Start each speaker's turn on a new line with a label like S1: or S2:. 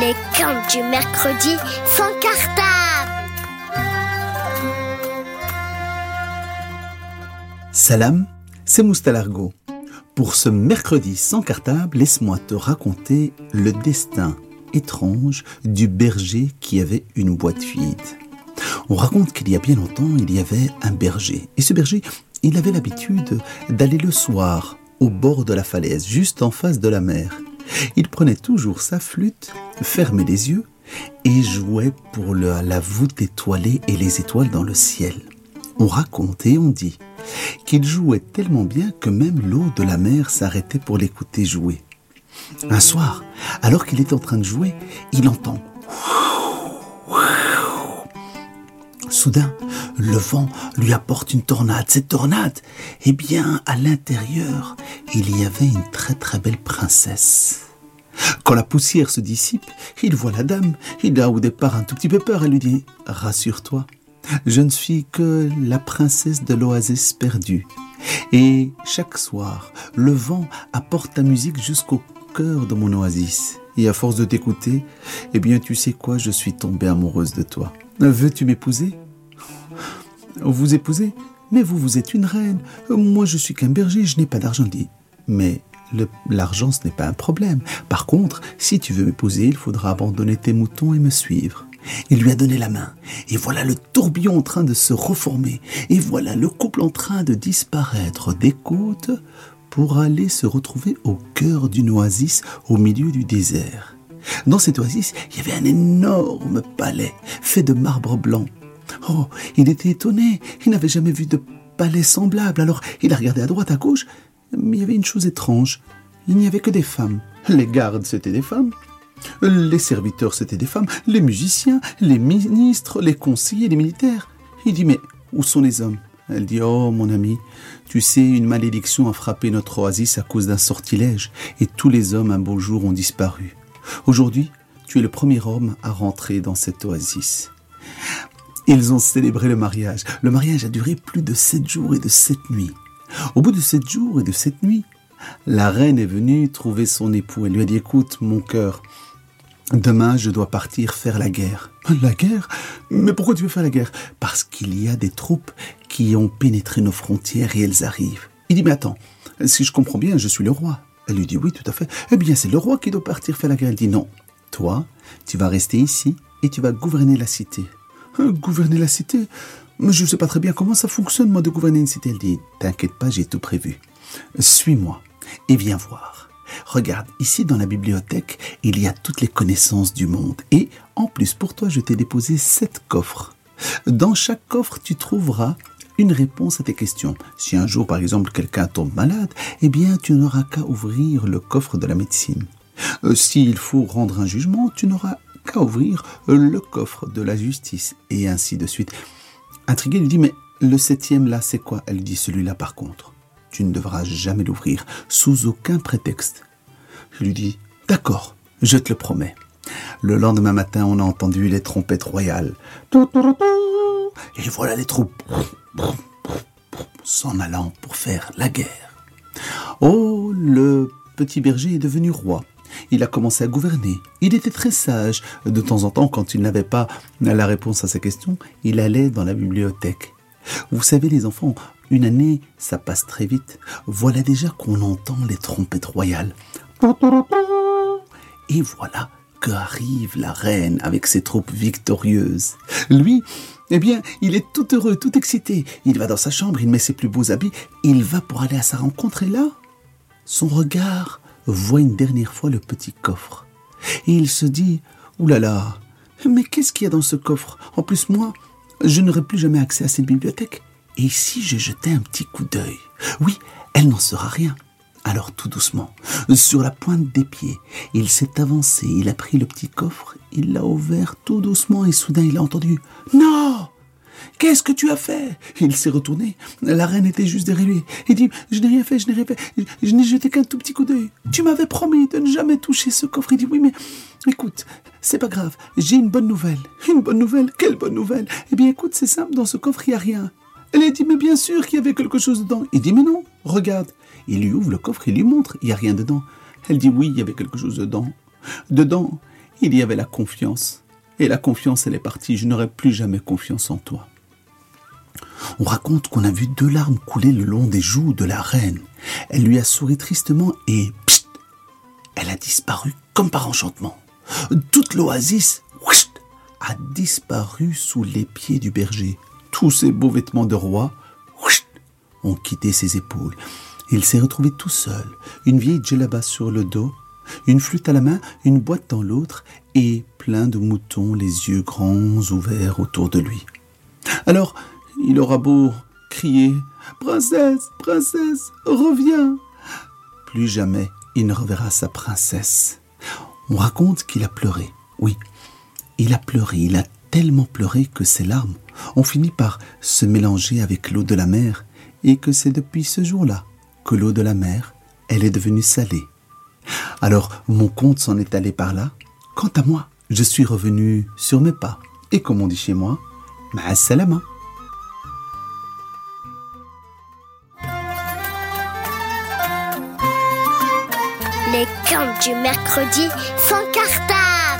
S1: Les camps du mercredi sans cartable.
S2: Salam, c'est Moustalargo. Pour ce mercredi sans cartable, laisse-moi te raconter le destin étrange du berger qui avait une boîte vide. On raconte qu'il y a bien longtemps, il y avait un berger. Et ce berger, il avait l'habitude d'aller le soir au bord de la falaise, juste en face de la mer. Il prenait toujours sa flûte, fermait les yeux et jouait pour la voûte étoilée et les étoiles dans le ciel. On raconte et on dit qu'il jouait tellement bien que même l'eau de la mer s'arrêtait pour l'écouter jouer. Un soir, alors qu'il est en train de jouer, il entend Soudain, le vent lui apporte une tornade. Cette tornade, eh bien, à l'intérieur, il y avait une très très belle princesse. Quand la poussière se dissipe, il voit la dame. Il a au départ un tout petit peu peur. Elle lui dit Rassure-toi, je ne suis que la princesse de l'oasis perdue. Et chaque soir, le vent apporte ta musique jusqu'au cœur de mon oasis. Et à force de t'écouter, eh bien, tu sais quoi, je suis tombée amoureuse de toi. Veux-tu m'épouser? Vous épouser Mais vous, vous êtes une reine. Moi, je suis qu'un berger, je n'ai pas d'argent. dit Mais l'argent, ce n'est pas un problème. Par contre, si tu veux m'épouser, il faudra abandonner tes moutons et me suivre. Il lui a donné la main, et voilà le tourbillon en train de se reformer, et voilà le couple en train de disparaître des côtes pour aller se retrouver au cœur d'une oasis au milieu du désert. Dans cette oasis, il y avait un énorme palais fait de marbre blanc. Oh, il était étonné, il n'avait jamais vu de palais semblable, alors il a regardé à droite, à gauche, mais il y avait une chose étrange. Il n'y avait que des femmes. Les gardes, c'était des femmes. Les serviteurs, c'était des femmes. Les musiciens, les ministres, les conseillers, les militaires. Il dit, mais où sont les hommes? Elle dit, oh mon ami, tu sais, une malédiction a frappé notre oasis à cause d'un sortilège, et tous les hommes un beau jour ont disparu. Aujourd'hui, tu es le premier homme à rentrer dans cette oasis. Ils ont célébré le mariage. Le mariage a duré plus de sept jours et de sept nuits. Au bout de sept jours et de sept nuits, la reine est venue trouver son époux. Elle lui a dit, écoute, mon cœur, demain je dois partir faire la guerre. La guerre? Mais pourquoi tu veux faire la guerre? Parce qu'il y a des troupes qui ont pénétré nos frontières et elles arrivent. Il dit, mais attends, si je comprends bien, je suis le roi. Elle lui dit, oui, tout à fait. Eh bien, c'est le roi qui doit partir faire la guerre. Elle dit, non, toi, tu vas rester ici et tu vas gouverner la cité. Hein, gouverner la cité je ne sais pas très bien comment ça fonctionne, moi, de gouverner une cité. Elle dit, t'inquiète pas, j'ai tout prévu. Suis-moi et viens voir. Regarde, ici dans la bibliothèque, il y a toutes les connaissances du monde. Et en plus, pour toi, je t'ai déposé sept coffres. Dans chaque coffre, tu trouveras une réponse à tes questions. Si un jour, par exemple, quelqu'un tombe malade, eh bien, tu n'auras qu'à ouvrir le coffre de la médecine. Euh, s'il faut rendre un jugement, tu n'auras qu'à ouvrir le coffre de la justice, et ainsi de suite. Intrigué, il lui dit, mais le septième là, c'est quoi? Elle dit, celui-là par contre, tu ne devras jamais l'ouvrir, sous aucun prétexte. Je lui dis, d'accord, je te le promets. Le lendemain matin, on a entendu les trompettes royales. Et voilà les troupes s'en allant pour faire la guerre. Oh, le petit berger est devenu roi. Il a commencé à gouverner. Il était très sage. De temps en temps, quand il n'avait pas la réponse à sa question, il allait dans la bibliothèque. Vous savez, les enfants, une année, ça passe très vite. Voilà déjà qu'on entend les trompettes royales. Et voilà qu'arrive la reine avec ses troupes victorieuses. Lui, eh bien, il est tout heureux, tout excité. Il va dans sa chambre, il met ses plus beaux habits, il va pour aller à sa rencontre et là, son regard voit une dernière fois le petit coffre. Et il se dit, oulala, là là, mais qu'est-ce qu'il y a dans ce coffre? En plus, moi, je n'aurai plus jamais accès à cette bibliothèque. Et si je jetais un petit coup d'œil? Oui, elle n'en sera rien. Alors tout doucement, sur la pointe des pieds, il s'est avancé, il a pris le petit coffre, il l'a ouvert tout doucement et soudain il a entendu ⁇ Non Qu'est-ce que tu as fait? Il s'est retourné. La reine était juste derrière lui. Il dit Je n'ai rien fait, je n'ai rien fait. Je n'ai jeté qu'un tout petit coup d'œil. Tu m'avais promis de ne jamais toucher ce coffre. Il dit Oui, mais écoute, c'est pas grave. J'ai une bonne nouvelle. Une bonne nouvelle? Quelle bonne nouvelle? Eh bien, écoute, c'est simple. Dans ce coffre, il n'y a rien. Elle a dit Mais bien sûr qu'il y avait quelque chose dedans. Il dit Mais non, regarde. Il lui ouvre le coffre, il lui montre Il n'y a rien dedans. Elle dit Oui, il y avait quelque chose dedans. Dedans, il y avait la confiance. Et la confiance, elle est partie. Je n'aurai plus jamais confiance en toi. On raconte qu'on a vu deux larmes couler le long des joues de la reine. Elle lui a souri tristement et pssst, elle a disparu comme par enchantement. Toute l'oasis a disparu sous les pieds du berger. Tous ses beaux vêtements de roi ont quitté ses épaules. Il s'est retrouvé tout seul, une vieille djellaba sur le dos, une flûte à la main, une boîte dans l'autre, et plein de moutons, les yeux grands ouverts autour de lui. Alors, il aura beau crier Princesse, princesse, reviens Plus jamais il ne reverra sa princesse. On raconte qu'il a pleuré. Oui, il a pleuré, il a tellement pleuré que ses larmes ont fini par se mélanger avec l'eau de la mer et que c'est depuis ce jour-là que l'eau de la mer, elle est devenue salée. Alors mon conte s'en est allé par là. Quant à moi, je suis revenu sur mes pas. Et comme on dit chez moi, ma'assalama.
S1: Les contes du mercredi sans cartable.